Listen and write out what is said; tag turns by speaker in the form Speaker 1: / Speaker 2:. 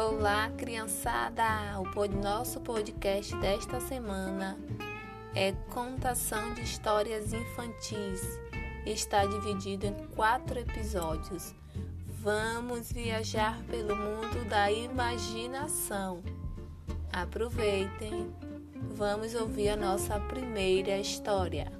Speaker 1: Olá, criançada! O nosso podcast desta semana é Contação de Histórias Infantis. Está dividido em quatro episódios. Vamos viajar pelo mundo da imaginação. Aproveitem! Vamos ouvir a nossa primeira história.